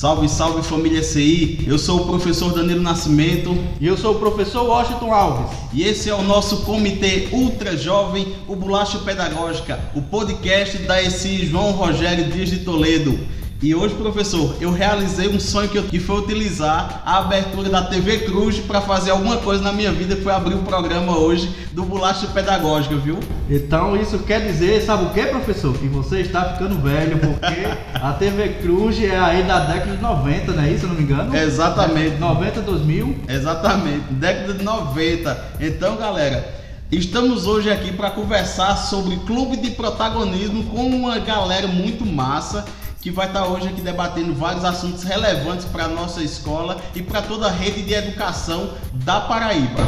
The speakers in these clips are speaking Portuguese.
Salve, salve família CI. Eu sou o professor Danilo Nascimento. E eu sou o professor Washington Alves. E esse é o nosso Comitê Ultra Jovem, o Bolacha Pedagógica, o podcast da ESI João Rogério Dias de Toledo. E hoje, professor, eu realizei um sonho que, eu, que foi utilizar a abertura da TV Cruz para fazer alguma coisa na minha vida, que foi abrir o programa hoje do Bolacha Pedagógica, viu? Então isso quer dizer, sabe o que, professor? Que você está ficando velho, porque a TV Cruz é aí da década de 90, não é isso, se não me engano? Exatamente. 90, 2000? Exatamente, década de 90. Então, galera, Estamos hoje aqui para conversar sobre clube de protagonismo com uma galera muito massa que vai estar hoje aqui debatendo vários assuntos relevantes para a nossa escola e para toda a rede de educação da Paraíba.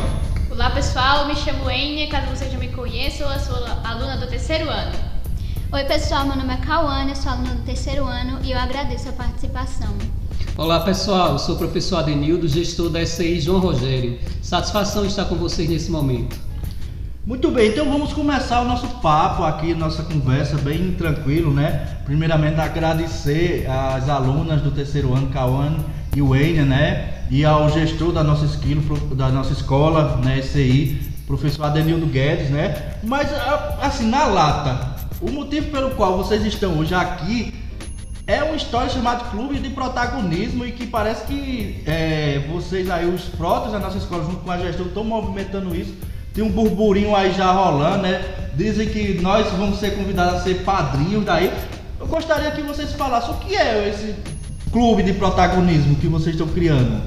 Olá pessoal, me chamo Enia, caso vocês já me conheçam, eu sou aluna do terceiro ano. Oi pessoal, meu nome é Cauane, eu sou aluna do terceiro ano e eu agradeço a participação. Olá pessoal, eu sou o professor Adenildo, gestor da SCI João Rogério. Satisfação estar com vocês nesse momento. Muito bem, então vamos começar o nosso papo aqui, nossa conversa bem tranquilo, né? Primeiramente agradecer às alunas do terceiro ano, Cauane e o Enia, né? E ao gestor da nossa esquilo, da nossa escola, né, SCI, professor Adenildo Guedes, né? Mas assim, na lata, o motivo pelo qual vocês estão hoje aqui é uma história chamada Clube de Protagonismo e que parece que é, vocês aí, os próprios da nossa escola, junto com a gestora, estão movimentando isso tem um burburinho aí já rolando, né? Dizem que nós vamos ser convidados a ser padrinhos daí. Eu gostaria que vocês falassem o que é esse clube de protagonismo que vocês estão criando.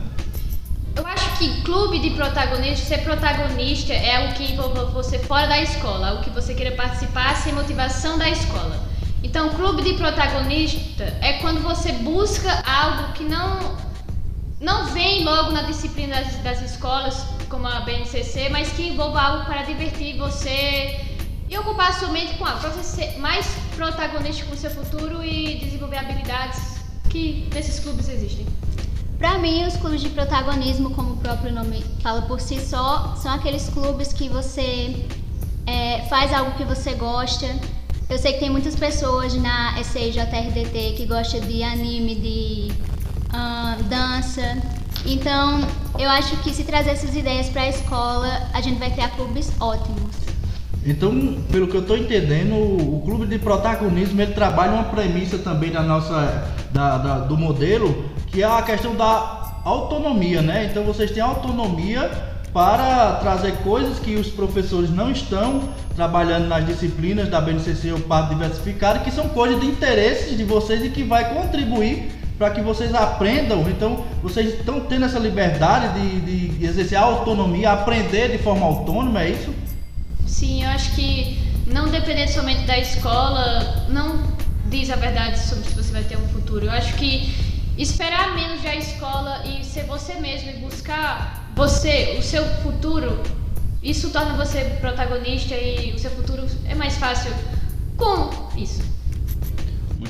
Eu acho que clube de protagonista, ser protagonista é o que envolve você fora da escola, o que você queira participar sem motivação da escola. Então, clube de protagonista é quando você busca algo que não não vem logo na disciplina das, das escolas, como a BNCC, mas que envolva algo para divertir você e ocupar sua mente com algo, para você ser mais protagonista com o seu futuro e desenvolver habilidades que nesses clubes existem. Para mim, os clubes de protagonismo, como o próprio nome fala por si só, são aqueles clubes que você é, faz algo que você gosta. Eu sei que tem muitas pessoas na SCJRDT que gostam de anime, de dança. Então, eu acho que se trazer essas ideias para a escola, a gente vai criar clubes ótimos. Então, pelo que eu estou entendendo, o, clube de protagonismo ele trabalha uma premissa também da nossa da, da, do modelo, que é a questão da autonomia, né? Então vocês têm autonomia para trazer coisas que os professores não estão trabalhando nas disciplinas da BNCC ou parte diversificada, que são coisas de interesse de vocês e que vai contribuir para que vocês aprendam. Então, vocês estão tendo essa liberdade de, de exercer a autonomia, aprender de forma autônoma, é isso? Sim, eu acho que não depender somente da escola não diz a verdade sobre se você vai ter um futuro. Eu acho que esperar menos da escola e ser você mesmo e buscar você, o seu futuro, isso torna você protagonista e o seu futuro é mais fácil com isso.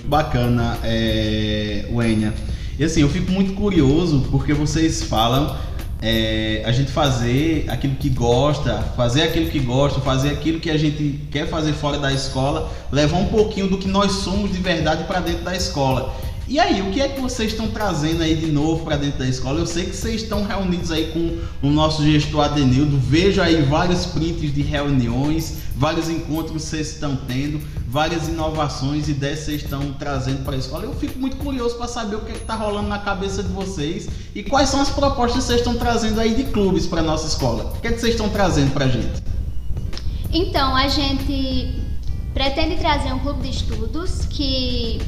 Bacana, é, Wênia. E assim, eu fico muito curioso porque vocês falam é, a gente fazer aquilo que gosta, fazer aquilo que gosta, fazer aquilo que a gente quer fazer fora da escola, levar um pouquinho do que nós somos de verdade para dentro da escola. E aí, o que é que vocês estão trazendo aí de novo para dentro da escola? Eu sei que vocês estão reunidos aí com o nosso gestor Adenildo. Vejo aí vários prints de reuniões, vários encontros que vocês estão tendo, várias inovações, ideias que vocês estão trazendo para a escola. Eu fico muito curioso para saber o que é está rolando na cabeça de vocês e quais são as propostas que vocês estão trazendo aí de clubes para nossa escola. O que é que vocês estão trazendo para a gente? Então, a gente pretende trazer um clube de estudos que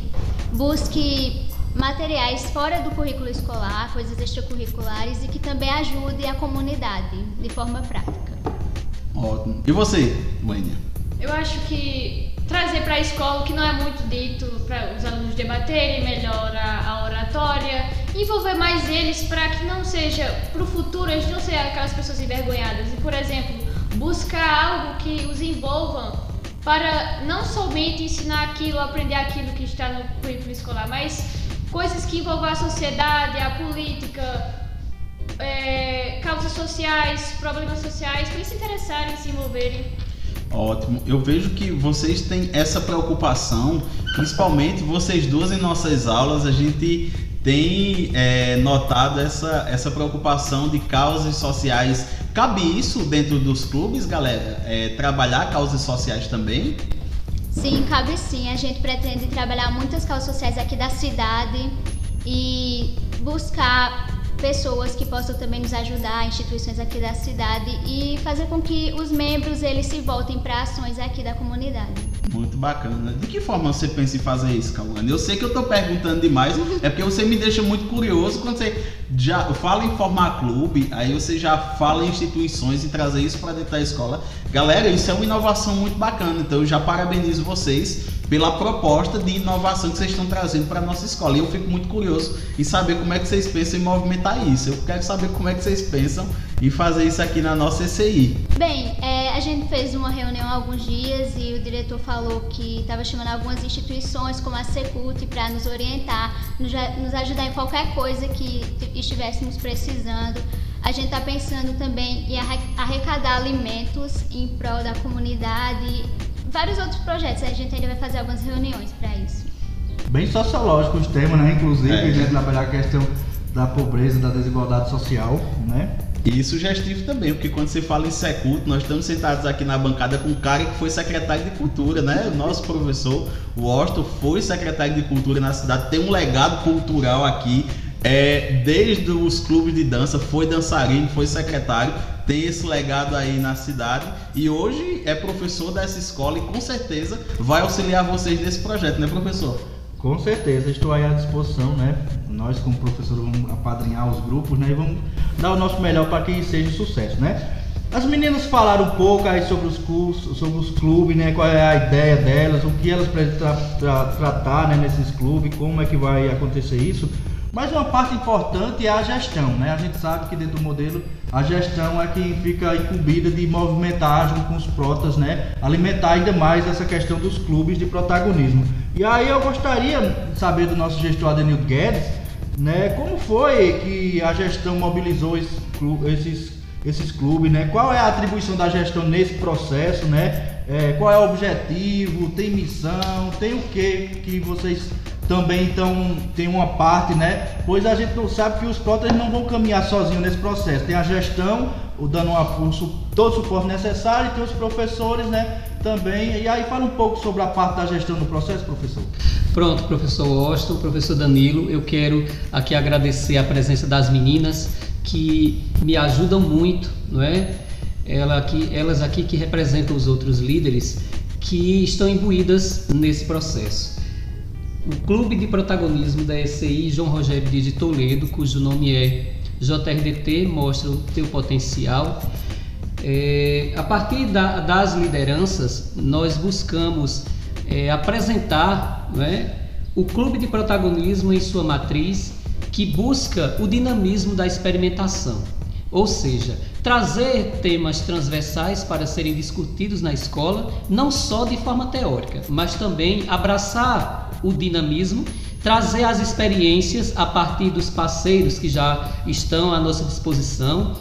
busque materiais fora do currículo escolar, coisas extracurriculares e que também ajude a comunidade de forma prática. Ótimo. E você, Wênia? Eu acho que trazer para a escola o que não é muito dito para os alunos debaterem melhor a, a oratória, envolver mais eles para que não seja para o futuro eles não sejam aquelas pessoas envergonhadas e, por exemplo, buscar algo que os envolvam para não somente ensinar aquilo, aprender aquilo que está no currículo escolar, mas coisas que envolvam a sociedade, a política, é, causas sociais, problemas sociais, para eles se interessarem, se envolverem. Ótimo. Eu vejo que vocês têm essa preocupação, principalmente vocês duas em nossas aulas, a gente tem é, notado essa, essa preocupação de causas sociais. Cabe isso dentro dos clubes, galera? É, trabalhar causas sociais também? Sim, cabe sim. A gente pretende trabalhar muitas causas sociais aqui da cidade e buscar pessoas que possam também nos ajudar, instituições aqui da cidade e fazer com que os membros eles se voltem para ações aqui da comunidade. Muito bacana. De que forma você pensa em fazer isso, Cauane? Eu sei que eu estou perguntando demais, é porque você me deixa muito curioso quando você já fala em formar clube, aí você já fala em instituições e trazer isso para dentro da escola. Galera, isso é uma inovação muito bacana, então eu já parabenizo vocês pela proposta de inovação que vocês estão trazendo para a nossa escola. E eu fico muito curioso em saber como é que vocês pensam em movimentar isso. Eu quero saber como é que vocês pensam em fazer isso aqui na nossa ECI. Bem, é, a gente fez uma reunião há alguns dias e o diretor falou que estava chamando algumas instituições, como a Secult, para nos orientar, nos, nos ajudar em qualquer coisa que estivéssemos precisando. A gente está pensando também em arrecadar alimentos em prol da comunidade vários outros projetos. A gente ainda vai fazer algumas reuniões para isso. Bem sociológico os temas, né? Inclusive, é. né? trabalhar a questão da pobreza, da desigualdade social, né? E sugestivo também, porque quando se fala em Seculto, nós estamos sentados aqui na bancada com um cara que foi secretário de Cultura, né? O nosso professor, o Austin, foi secretário de Cultura na cidade, tem um legado cultural aqui. É, desde os clubes de dança, foi dançarino, foi secretário, tem esse legado aí na cidade e hoje é professor dessa escola e com certeza vai auxiliar vocês nesse projeto, né, professor? Com certeza, estou aí à disposição, né? Nós, como professor, vamos apadrinhar os grupos, né? E vamos dar o nosso melhor para que seja um sucesso, né? As meninas falaram um pouco aí sobre os cursos, sobre os clubes, né? Qual é a ideia delas, o que elas precisam tra tra tratar né, nesses clubes, como é que vai acontecer isso. Mas uma parte importante é a gestão, né? A gente sabe que dentro do modelo a gestão é quem fica incumbida de movimentar junto com os protas, né? Alimentar ainda mais essa questão dos clubes de protagonismo. E aí eu gostaria de saber do nosso gestor Adenildo Guedes, né? Como foi que a gestão mobilizou esses, esses clubes, né? Qual é a atribuição da gestão nesse processo, né? É, qual é o objetivo? Tem missão? Tem o que que vocês também então tem uma parte, né? Pois a gente não sabe que os próteses não vão caminhar sozinhos nesse processo. Tem a gestão, o dando uma, todo o suporte necessário, e tem os professores, né? Também. E aí fala um pouco sobre a parte da gestão do processo, professor. Pronto, professor Austin, professor Danilo, eu quero aqui agradecer a presença das meninas que me ajudam muito, não é? Ela aqui, elas aqui que representam os outros líderes que estão imbuídas nesse processo o Clube de Protagonismo da ECI João Rogério de Toledo, cujo nome é JRDT, mostra o teu potencial. É, a partir da, das lideranças, nós buscamos é, apresentar né, o Clube de Protagonismo em sua matriz, que busca o dinamismo da experimentação, ou seja, trazer temas transversais para serem discutidos na escola, não só de forma teórica, mas também abraçar o dinamismo, trazer as experiências a partir dos parceiros que já estão à nossa disposição.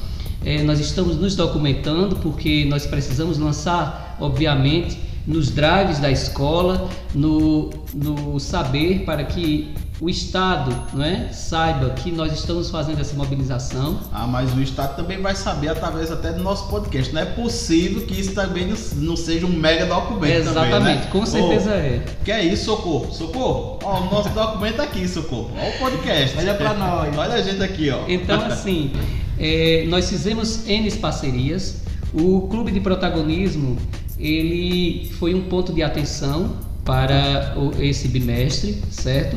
É, nós estamos nos documentando porque nós precisamos lançar, obviamente, nos drives da escola, no, no saber para que o Estado não é, saiba que nós estamos fazendo essa mobilização. Ah, mas o Estado também vai saber através até do nosso podcast. Não é possível que isso também não seja um mega documento. Exatamente, também, né? com certeza oh, é. Que é isso, Socorro? Socorro? Ó, o nosso documento aqui, Socorro. Olha o podcast. Olha pra nós. Olha a gente aqui, ó. Então, assim, é, nós fizemos N parcerias. O Clube de Protagonismo, ele foi um ponto de atenção para esse bimestre, certo?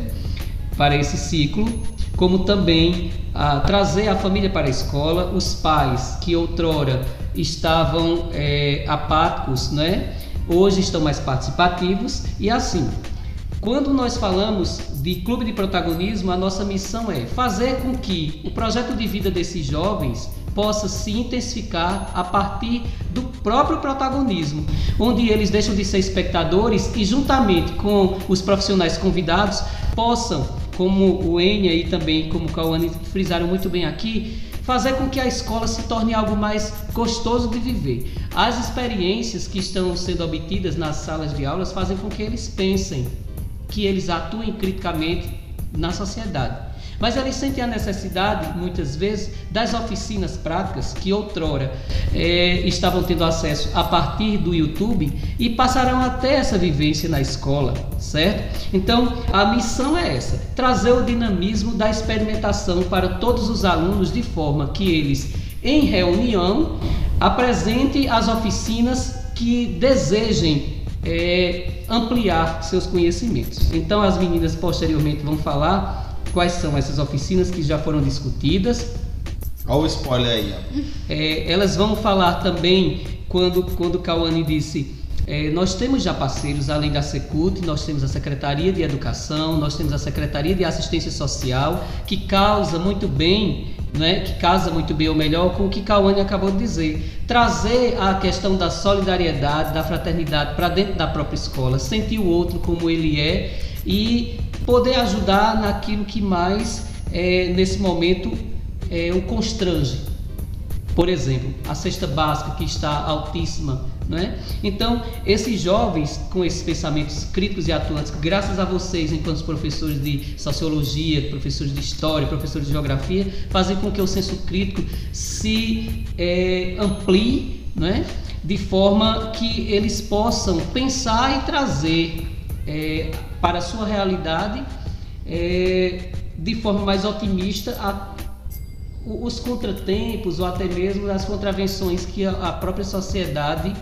para esse ciclo, como também a trazer a família para a escola, os pais que outrora estavam é, apáticos, né? hoje estão mais participativos e assim. Quando nós falamos de clube de protagonismo, a nossa missão é fazer com que o projeto de vida desses jovens possa se intensificar a partir do próprio protagonismo, onde eles deixam de ser espectadores e, juntamente com os profissionais convidados, possam como o Enya e também como o Cauane frisaram muito bem aqui, fazer com que a escola se torne algo mais gostoso de viver. As experiências que estão sendo obtidas nas salas de aulas fazem com que eles pensem, que eles atuem criticamente na sociedade. Mas eles sentem a necessidade, muitas vezes, das oficinas práticas que outrora é, estavam tendo acesso a partir do YouTube e passarão até essa vivência na escola, certo? Então, a missão é essa: trazer o dinamismo da experimentação para todos os alunos de forma que eles, em reunião, apresentem as oficinas que desejem é, ampliar seus conhecimentos. Então, as meninas posteriormente vão falar quais são essas oficinas que já foram discutidas. Olha o spoiler aí. É, elas vão falar também quando quando Cauane disse é, nós temos já parceiros, além da Secult, nós temos a Secretaria de Educação, nós temos a Secretaria de Assistência Social, que causa muito bem, né, que casa muito bem, ou melhor, com o que Cauane acabou de dizer. Trazer a questão da solidariedade, da fraternidade para dentro da própria escola, sentir o outro como ele é e poder ajudar naquilo que mais, é, nesse momento, é, o constrange. Por exemplo, a cesta básica que está altíssima é? Então, esses jovens com esses pensamentos críticos e atuantes, graças a vocês, enquanto professores de sociologia, professores de história, professores de geografia, fazem com que o senso crítico se é, amplie, é? de forma que eles possam pensar e trazer é, para a sua realidade é, de forma mais otimista a, os contratempos ou até mesmo as contravenções que a própria sociedade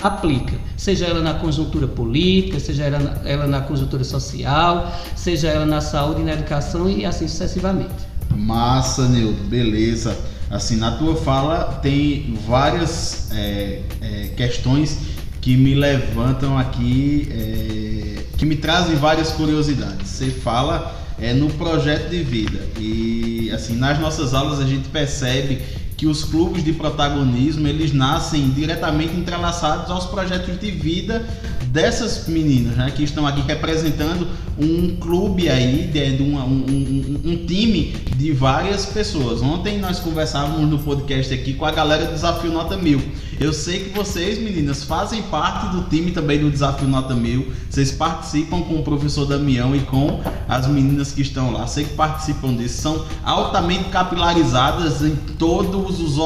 aplica, seja ela na conjuntura política, seja ela na, ela na conjuntura social, seja ela na saúde na educação e assim sucessivamente. Massa, Nildo, beleza. Assim, na tua fala tem várias é, é, questões que me levantam aqui, é, que me trazem várias curiosidades. Você fala é, no projeto de vida e assim nas nossas aulas a gente percebe que os clubes de protagonismo eles nascem diretamente entrelaçados aos projetos de vida dessas meninas, né, que estão aqui representando um clube aí, de, de uma, um, um, um, time de várias pessoas. Ontem nós conversávamos no podcast aqui com a galera do Desafio Nota Mil. Eu sei que vocês, meninas, fazem parte do time também do Desafio Nota Mil. Vocês participam com o professor Damião e com as meninas que estão lá. Sei que participam disso. São altamente capilarizadas em todos os,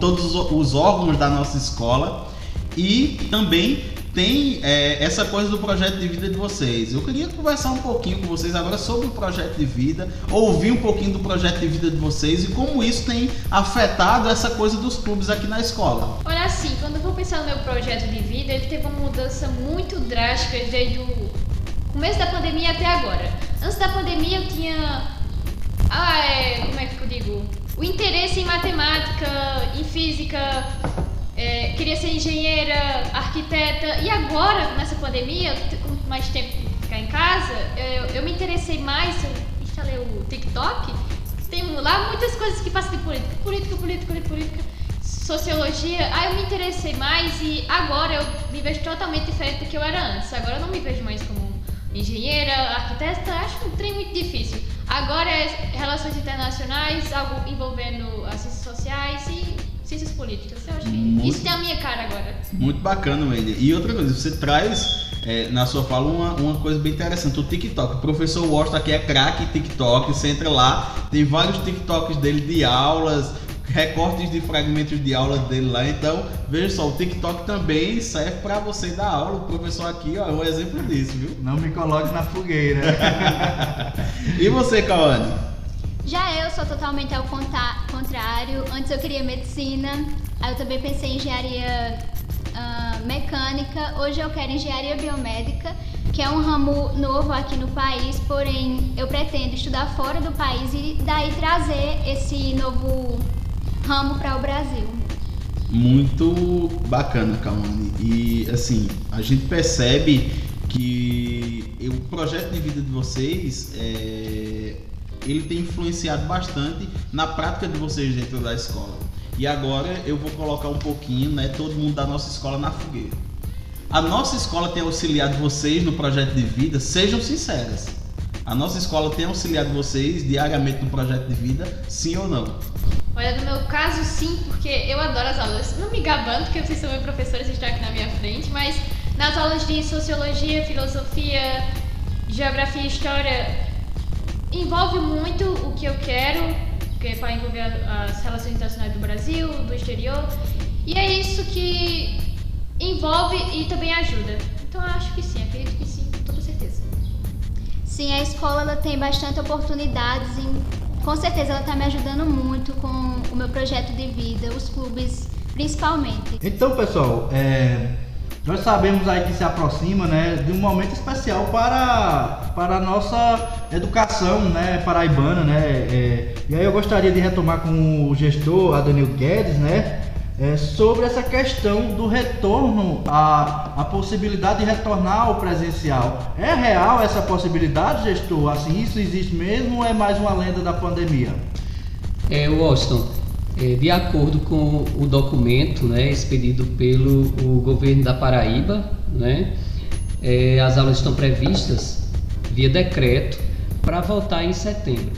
todos os órgãos da nossa escola. E também tem é, essa coisa do projeto de vida de vocês. Eu queria conversar um pouquinho com vocês agora sobre o projeto de vida, ouvir um pouquinho do projeto de vida de vocês e como isso tem afetado essa coisa dos clubes aqui na escola. Olha assim, quando eu vou pensar no meu projeto de vida, ele teve uma mudança muito drástica desde o começo da pandemia até agora. Antes da pandemia eu tinha. Ah, é, como é que eu digo? O interesse em matemática, em física, é, queria ser engenheira, arquiteta, e agora, nessa pandemia, com mais tempo ficar em casa, eu, eu me interessei mais, eu instalei o TikTok, tem lá muitas coisas que passam de política, política, política, política, sociologia, aí eu me interessei mais e agora eu me vejo totalmente diferente do que eu era antes. Agora eu não me vejo mais como engenheira, arquiteta, acho um trem muito difícil. Agora é relações internacionais, algo envolvendo as ciências sociais e ciências políticas. Muito, isso tem a minha cara agora. Muito bacana, Wendy. E outra coisa, você traz é, na sua fala uma, uma coisa bem interessante, o TikTok. O professor Washington aqui é craque TikTok, você entra lá, tem vários TikToks dele de aulas, recortes de fragmentos de aula dele lá. Então, veja só, o TikTok também serve para você dar aula. O professor aqui ó, é um exemplo disso, viu? Não me coloque na fogueira. e você, Kawane? Já eu sou totalmente ao contrário. Antes eu queria medicina, aí eu também pensei em engenharia uh, mecânica. Hoje eu quero engenharia biomédica, que é um ramo novo aqui no país, porém eu pretendo estudar fora do país e daí trazer esse novo ramo para o Brasil. Muito bacana, Kawane. E assim, a gente percebe que o projeto de vida de vocês é ele tem influenciado bastante na prática de vocês dentro da escola. E agora eu vou colocar um pouquinho, né, todo mundo da nossa escola na fogueira. A nossa escola tem auxiliado vocês no projeto de vida, sejam sinceras. A nossa escola tem auxiliado vocês diariamente no projeto de vida, sim ou não? Olha, no meu caso, sim, porque eu adoro as aulas. Não me gabando, porque vocês são meus professores e estão aqui na minha frente, mas nas aulas de sociologia, filosofia, geografia e história, envolve muito o que eu quero, que é para envolver as relações internacionais do Brasil, do exterior. E é isso que envolve e também ajuda. Então eu acho que sim, acredito que sim, com toda certeza. Sim, a escola ela tem bastante oportunidades e com certeza ela está me ajudando muito com o meu projeto de vida, os clubes principalmente. Então, pessoal, é, nós sabemos aí que se aproxima né, de um momento especial para, para a nossa educação né, paraibana. Né, é, e aí eu gostaria de retomar com o gestor Adanil Guedes, né? é, sobre essa questão do retorno, a, a possibilidade de retornar ao presencial. É real essa possibilidade, gestor? Assim, isso existe mesmo ou é mais uma lenda da pandemia? É, Washington, é, de acordo com o documento né, expedido pelo o governo da Paraíba, né, é, as aulas estão previstas via decreto para voltar em setembro.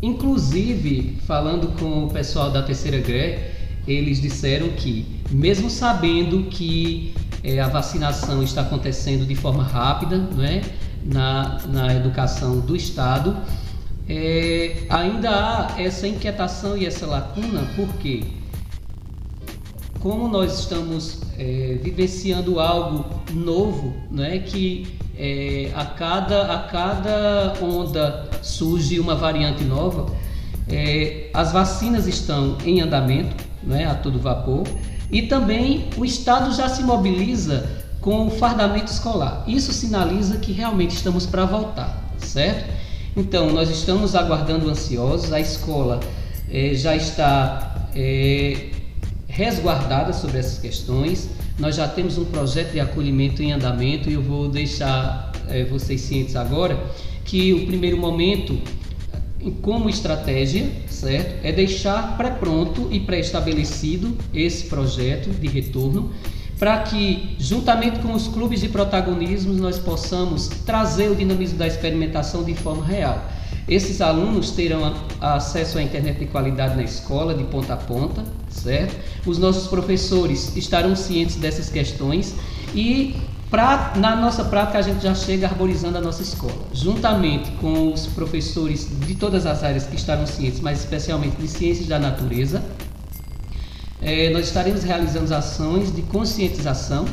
Inclusive, falando com o pessoal da terceira GRE, eles disseram que, mesmo sabendo que é, a vacinação está acontecendo de forma rápida não é? na, na educação do Estado, é, ainda há essa inquietação e essa lacuna, porque como nós estamos é, vivenciando algo novo, é que é, a, cada, a cada onda surge uma variante nova, é, as vacinas estão em andamento, né, a todo vapor, e também o Estado já se mobiliza com o fardamento escolar. Isso sinaliza que realmente estamos para voltar, certo? Então, nós estamos aguardando ansiosos, a escola eh, já está eh, resguardada sobre essas questões, nós já temos um projeto de acolhimento em andamento e eu vou deixar eh, vocês cientes agora que o primeiro momento como estratégia, certo? É deixar pré-pronto e pré-estabelecido esse projeto de retorno para que, juntamente com os clubes de protagonismo, nós possamos trazer o dinamismo da experimentação de forma real. Esses alunos terão acesso à internet de qualidade na escola, de ponta a ponta, certo? Os nossos professores estarão cientes dessas questões e Pra, na nossa prática, a gente já chega arborizando a nossa escola, juntamente com os professores de todas as áreas que estarão cientes, mas especialmente de ciências da natureza. É, nós estaremos realizando ações de conscientização.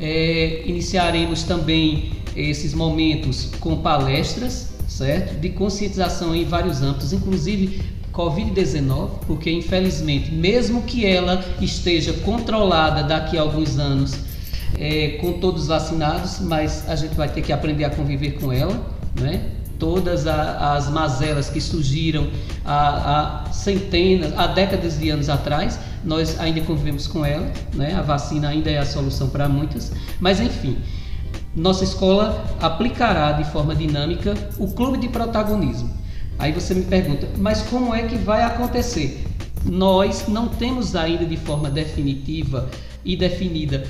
É, iniciaremos também esses momentos com palestras, certo? De conscientização em vários âmbitos, inclusive Covid-19, porque infelizmente, mesmo que ela esteja controlada daqui a alguns anos, é, com todos vacinados, mas a gente vai ter que aprender a conviver com ela, né? Todas a, as mazelas que surgiram há, há, centenas, há décadas de anos atrás, nós ainda convivemos com ela, né? A vacina ainda é a solução para muitas, mas enfim, nossa escola aplicará de forma dinâmica o clube de protagonismo. Aí você me pergunta, mas como é que vai acontecer? Nós não temos ainda de forma definitiva e definida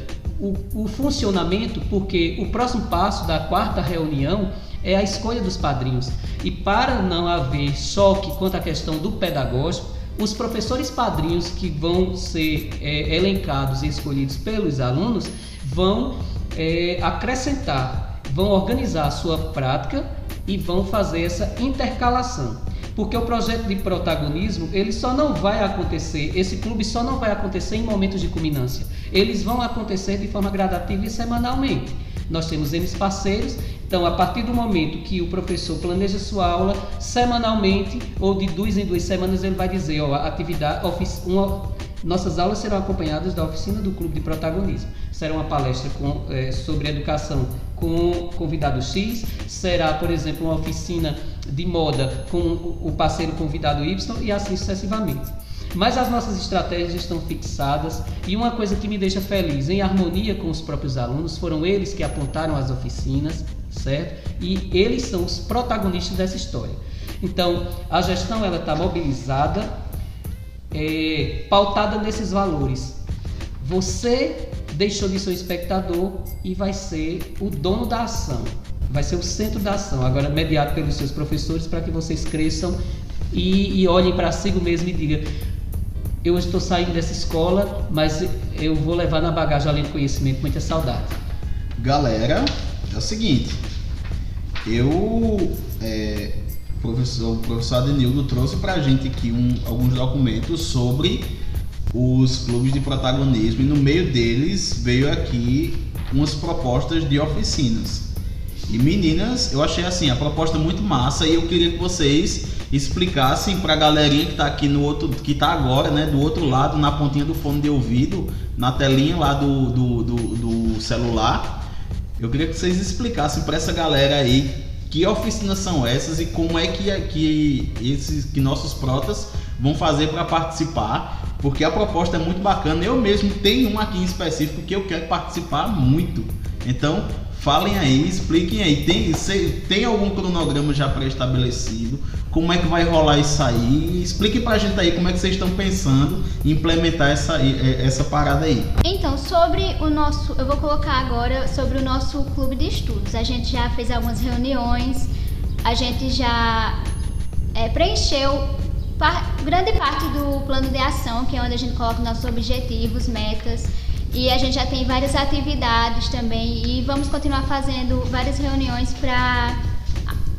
o, o funcionamento, porque o próximo passo da quarta reunião é a escolha dos padrinhos. E para não haver choque quanto à questão do pedagógico, os professores padrinhos que vão ser é, elencados e escolhidos pelos alunos vão é, acrescentar, vão organizar a sua prática e vão fazer essa intercalação. Porque o projeto de protagonismo, ele só não vai acontecer, esse clube só não vai acontecer em momentos de culminância. Eles vão acontecer de forma gradativa e semanalmente. Nós temos N parceiros, então a partir do momento que o professor planeja sua aula, semanalmente ou de duas em duas semanas ele vai dizer, ó, atividade, uma, nossas aulas serão acompanhadas da oficina do Clube de Protagonismo. Será uma palestra com, é, sobre educação com convidado X, será, por exemplo, uma oficina de moda com o parceiro convidado Y e assim sucessivamente. Mas as nossas estratégias estão fixadas e uma coisa que me deixa feliz, em harmonia com os próprios alunos, foram eles que apontaram as oficinas, certo? E eles são os protagonistas dessa história. Então, a gestão ela está mobilizada, é, pautada nesses valores. Você deixou de ser espectador e vai ser o dono da ação, vai ser o centro da ação, agora mediado pelos seus professores para que vocês cresçam e, e olhem para si mesmo e digam: eu estou saindo dessa escola, mas eu vou levar na bagagem além do conhecimento muita saudade. Galera, é o seguinte, eu é, professor, o professor Adenildo trouxe para a gente aqui um, alguns documentos sobre os clubes de protagonismo e no meio deles veio aqui umas propostas de oficinas. E meninas, eu achei assim a proposta muito massa e eu queria que vocês explicassem para a galerinha que está aqui no outro, que está agora, né, do outro lado, na pontinha do fone de ouvido, na telinha lá do, do, do, do celular. Eu queria que vocês explicassem para essa galera aí que oficinas são essas e como é que, que esses que nossos protas vão fazer para participar, porque a proposta é muito bacana. Eu mesmo tenho um aqui em específico que eu quero participar muito. Então, falem aí, expliquem aí. Tem, tem algum cronograma já pré-estabelecido? Como é que vai rolar isso aí? Explique pra gente aí como é que vocês estão pensando em implementar essa, essa parada aí. Então, sobre o nosso. Eu vou colocar agora sobre o nosso clube de estudos. A gente já fez algumas reuniões, a gente já é, preencheu grande parte do plano de ação, que é onde a gente coloca nossos objetivos, metas. E a gente já tem várias atividades também e vamos continuar fazendo várias reuniões para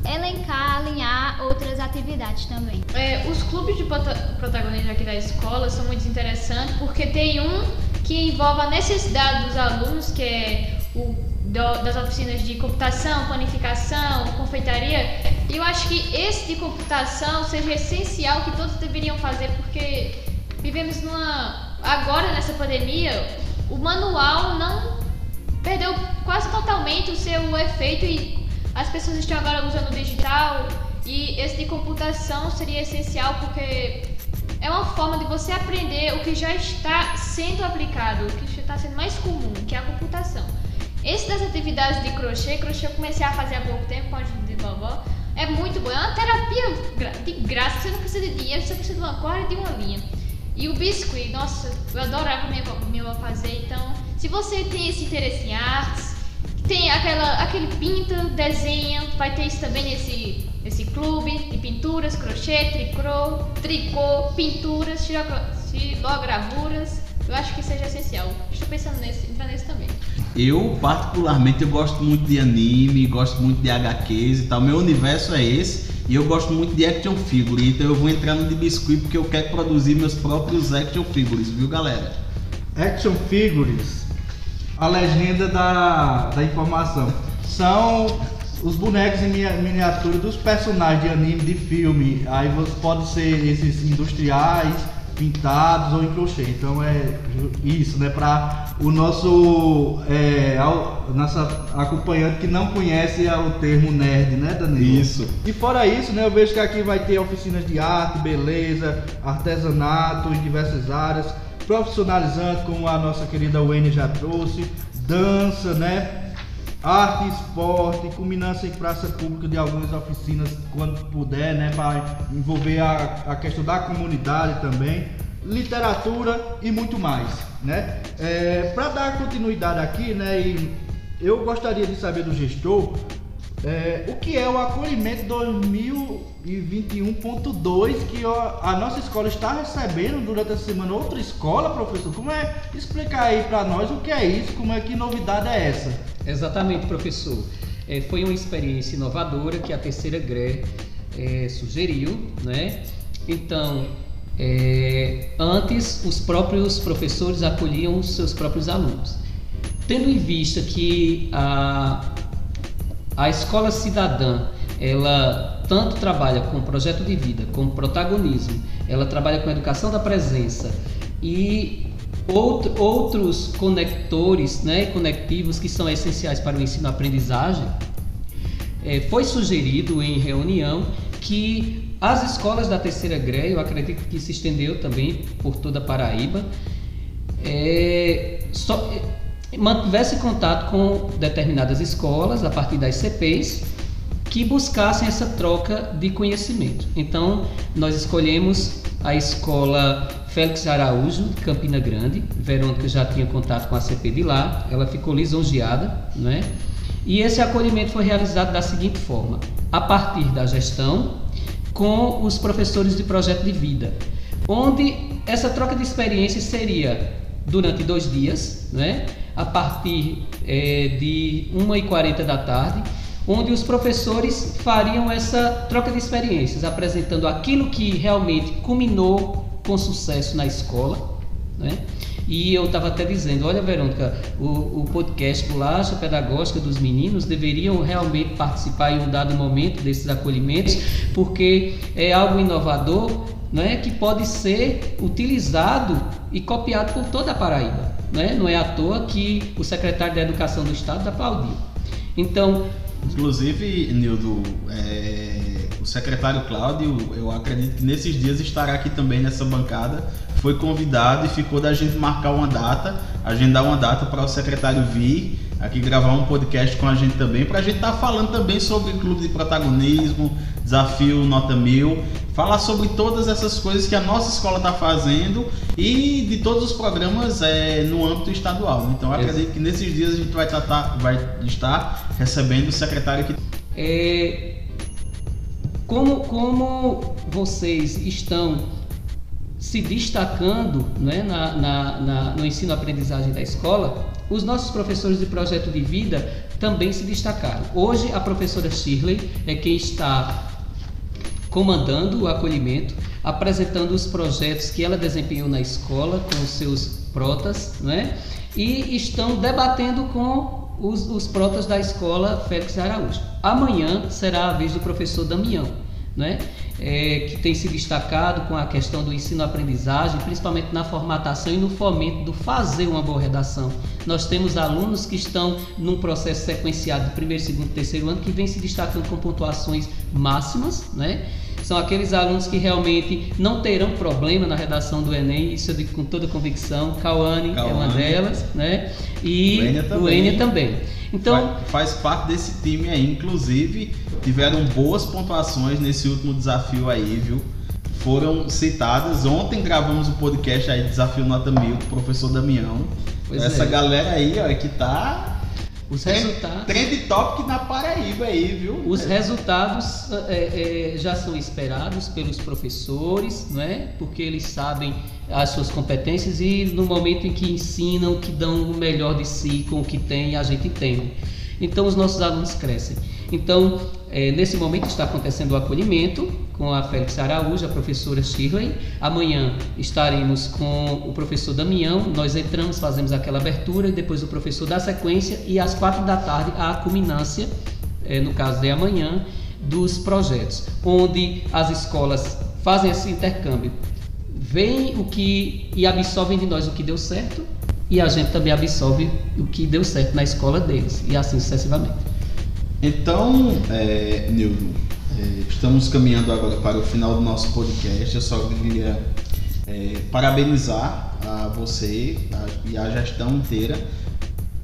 elencar, alinhar outras atividades também. É, os clubes de protagonismo aqui da escola são muito interessantes porque tem um que envolve a necessidade dos alunos, que é o do, das oficinas de computação, planificação, confeitaria. E eu acho que esse de computação seja essencial que todos deveriam fazer porque vivemos numa agora nessa pandemia, o manual não perdeu quase totalmente o seu efeito e as pessoas estão agora usando o digital e esse de computação seria essencial porque é uma forma de você aprender o que já está sendo aplicado, o que está sendo mais comum, que é a computação. Esse das atividades de crochê, crochê eu comecei a fazer há pouco tempo com a ajuda de vovó, é muito bom, é uma terapia de graça, você não precisa de dinheiro, você precisa de uma corda e de uma linha. E o biscuit, nossa, eu adorava minha, minha avó fazer, então se você tem esse interesse em artes, tem aquela, aquele pinta, desenha, vai ter isso também nesse, nesse clube de pinturas, crochê, tricô, tricô, pinturas, xilogravuras. Eu acho que seja essencial. Estou pensando nesse, entrar nesse também. Eu, particularmente, eu gosto muito de anime, gosto muito de HQs e tal. Meu universo é esse. E eu gosto muito de action figure. Então eu vou entrar no de biscuit porque eu quero produzir meus próprios action figures, viu galera? Action figures a legenda da, da informação. São os bonecos em miniatura dos personagens de anime, de filme. Aí pode ser esses industriais, pintados ou em crochê. Então é isso, né? Para o nosso é, nossa acompanhante que não conhece o termo nerd, né, Danilo? Isso. E fora isso, né? Eu vejo que aqui vai ter oficinas de arte, beleza, artesanato em diversas áreas profissionalizante, como a nossa querida Wayne já trouxe, dança, né? Arte esporte, culminância em praça pública de algumas oficinas quando puder, né? Para envolver a, a questão da comunidade também, literatura e muito mais, né? É, Para dar continuidade aqui, né? E eu gostaria de saber do gestor é, o que é o acolhimento 2021.2 que a nossa escola está recebendo durante essa semana? Outra escola, professor? Como é? Explicar aí para nós o que é isso, como é que novidade é essa? Exatamente, professor. É, foi uma experiência inovadora que a terceira GRE é, sugeriu, né? Então, é, antes os próprios professores acolhiam os seus próprios alunos. Tendo em vista que a a escola cidadã, ela tanto trabalha com projeto de vida, com protagonismo, ela trabalha com educação da presença e outro, outros conectores, né, conectivos que são essenciais para o ensino-aprendizagem. É, foi sugerido em reunião que as escolas da terceira greve, eu acredito que se estendeu também por toda a Paraíba, é, só, mantivesse contato com determinadas escolas a partir das CPs que buscassem essa troca de conhecimento. Então, nós escolhemos a escola Félix Araújo, de Campina Grande. Verônica já tinha contato com a CP de lá, ela ficou lisonjeada, né? E esse acolhimento foi realizado da seguinte forma: a partir da gestão, com os professores de projeto de vida, onde essa troca de experiências seria durante dois dias, né? a partir é, de 1h40 da tarde, onde os professores fariam essa troca de experiências, apresentando aquilo que realmente culminou com sucesso na escola, né? E eu estava até dizendo, olha Verônica, o, o podcast Bolacha Pedagógica dos Meninos deveriam realmente participar em um dado momento desses acolhimentos, porque é algo inovador né, que pode ser utilizado e copiado por toda a Paraíba. Né? Não é à toa que o secretário da Educação do Estado aplaudiu. Então, Inclusive, Nildo, é, secretário Cláudio, eu acredito que nesses dias estará aqui também nessa bancada. Foi convidado e ficou da gente marcar uma data, agendar uma data para o secretário vir aqui gravar um podcast com a gente também, para a gente estar tá falando também sobre clube de protagonismo, desafio nota mil, falar sobre todas essas coisas que a nossa escola está fazendo e de todos os programas é, no âmbito estadual. Então acredito que nesses dias a gente vai, tratar, vai estar recebendo o secretário aqui. É, como, como vocês estão se destacando né, na, na, na, no ensino-aprendizagem da escola, os nossos professores de projeto de vida também se destacaram. Hoje, a professora Shirley é quem está comandando o acolhimento, apresentando os projetos que ela desempenhou na escola com os seus protas, né? e estão debatendo com os, os protas da escola Félix Araújo. Amanhã será a vez do professor Damião né? É, que tem se destacado com a questão do ensino-aprendizagem, principalmente na formatação e no fomento do fazer uma boa redação. Nós temos alunos que estão num processo sequenciado de primeiro, segundo, terceiro ano que vem se destacando com pontuações máximas, né? São aqueles alunos que realmente não terão problema na redação do Enem, isso eu digo com toda convicção. Cauane, é uma delas, né? E o Enia também. também. Então faz, faz, parte desse time aí, inclusive tiveram boas pontuações nesse último desafio aí, viu? Foram citadas. Ontem gravamos o um podcast aí, Desafio Nota Mil, com o professor Damião. Pois Essa é. galera aí, ó, que tá os resultados. Trend topic na Paraíba aí, viu? Os resultados é, é, já são esperados pelos professores, não é? Porque eles sabem as suas competências e no momento em que ensinam, que dão o melhor de si com o que tem, a gente tem. Então os nossos alunos crescem. Então, é, nesse momento está acontecendo o acolhimento com a Félix Araújo, a professora Shirley. Amanhã estaremos com o professor Damião. Nós entramos, fazemos aquela abertura e depois o professor dá sequência. E às quatro da tarde, a culminância, é, no caso de amanhã, dos projetos, onde as escolas fazem esse intercâmbio. Vêm o que e absorvem de nós o que deu certo e a gente também absorve o que deu certo na escola deles e assim sucessivamente. Então, é, Nildo, é, estamos caminhando agora para o final do nosso podcast. Eu só queria é, parabenizar a você a, e a gestão inteira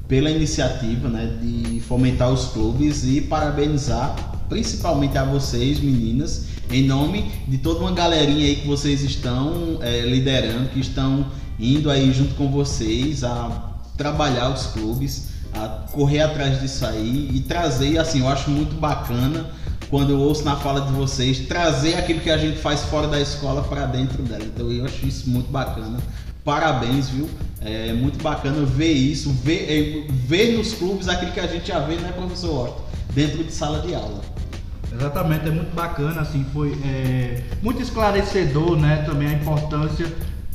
pela iniciativa né, de fomentar os clubes e parabenizar principalmente a vocês, meninas, em nome de toda uma galerinha aí que vocês estão é, liderando, que estão indo aí junto com vocês a trabalhar os clubes a correr atrás disso aí e trazer, assim, eu acho muito bacana quando eu ouço na fala de vocês, trazer aquilo que a gente faz fora da escola para dentro dela. Então eu acho isso muito bacana. Parabéns, viu? É muito bacana ver isso, ver, é, ver nos clubes aquilo que a gente já vê, né, professor Horto? Dentro de sala de aula. Exatamente, é muito bacana, assim, foi é, muito esclarecedor, né, também a importância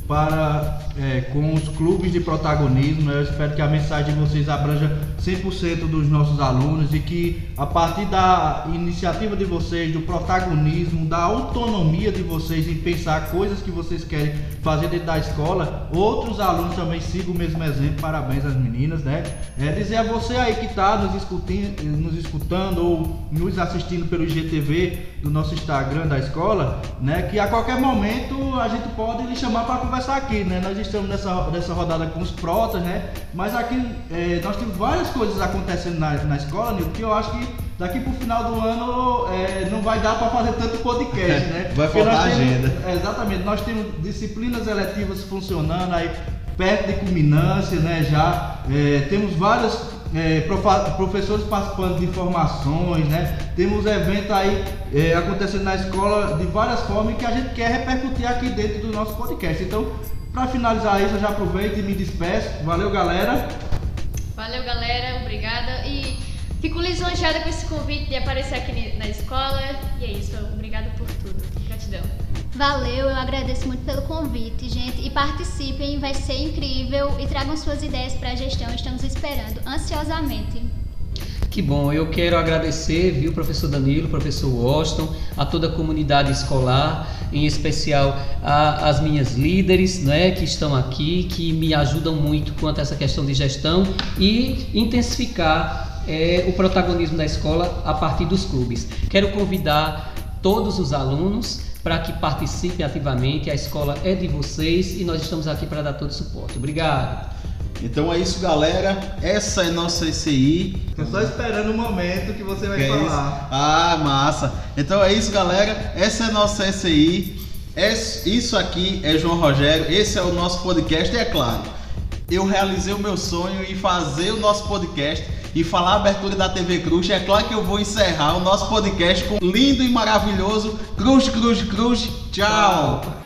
para é, com os clubes de protagonismo. Né? Eu espero que a mensagem de vocês abranja 100% dos nossos alunos e que a partir da iniciativa de vocês, do protagonismo, da autonomia de vocês em pensar coisas que vocês querem fazer dentro da escola, outros alunos também sigam o mesmo exemplo. Parabéns às meninas, né? É dizer a você aí que está nos, nos escutando ou nos assistindo pelo IGTV do nosso Instagram da escola, né? Que a qualquer momento a gente pode lhe chamar para conversar aqui, né? Nós estamos nessa, nessa rodada com os protas, né? Mas aqui é, nós temos várias coisas acontecendo na, na escola, Nil, que eu acho que daqui pro final do ano é, não vai dar para fazer tanto podcast, né? vai faltar agenda. é, exatamente, nós temos disciplinas eletivas funcionando aí perto de culminância, né? Já é, temos vários é, professores participando de formações, né? Temos eventos aí é, acontecendo na escola de várias formas que a gente quer repercutir aqui dentro do nosso podcast. Então, para finalizar isso, eu já aproveito e me despeço. Valeu, galera. Valeu, galera. Obrigada. E Fico lisonjeada com esse convite de aparecer aqui na escola. E é isso, obrigada por tudo. Valeu, eu agradeço muito pelo convite, gente. E participem, vai ser incrível. E tragam suas ideias para a gestão, estamos esperando ansiosamente. Que bom, eu quero agradecer, viu, professor Danilo, professor Washington, a toda a comunidade escolar, em especial as minhas líderes, né, que estão aqui, que me ajudam muito quanto a essa questão de gestão e intensificar é, o protagonismo da escola a partir dos clubes. Quero convidar todos os alunos para que participem ativamente. A escola é de vocês e nós estamos aqui para dar todo o suporte. Obrigado. Então é isso, galera. Essa é nossa ECI. Tô só esperando o momento que você vai Que é isso? falar. Ah, massa. Então é isso, galera. Essa é nossa ECI. Es- Isso aqui é João Rogério. Esse é o nosso podcast. E é claro, eu realizei o meu sonho em fazer o nosso podcast e falar a abertura da TV Cruz. É claro que eu vou encerrar o nosso podcast com lindo e maravilhoso Cruz, Cruz, Cruz. Tchau.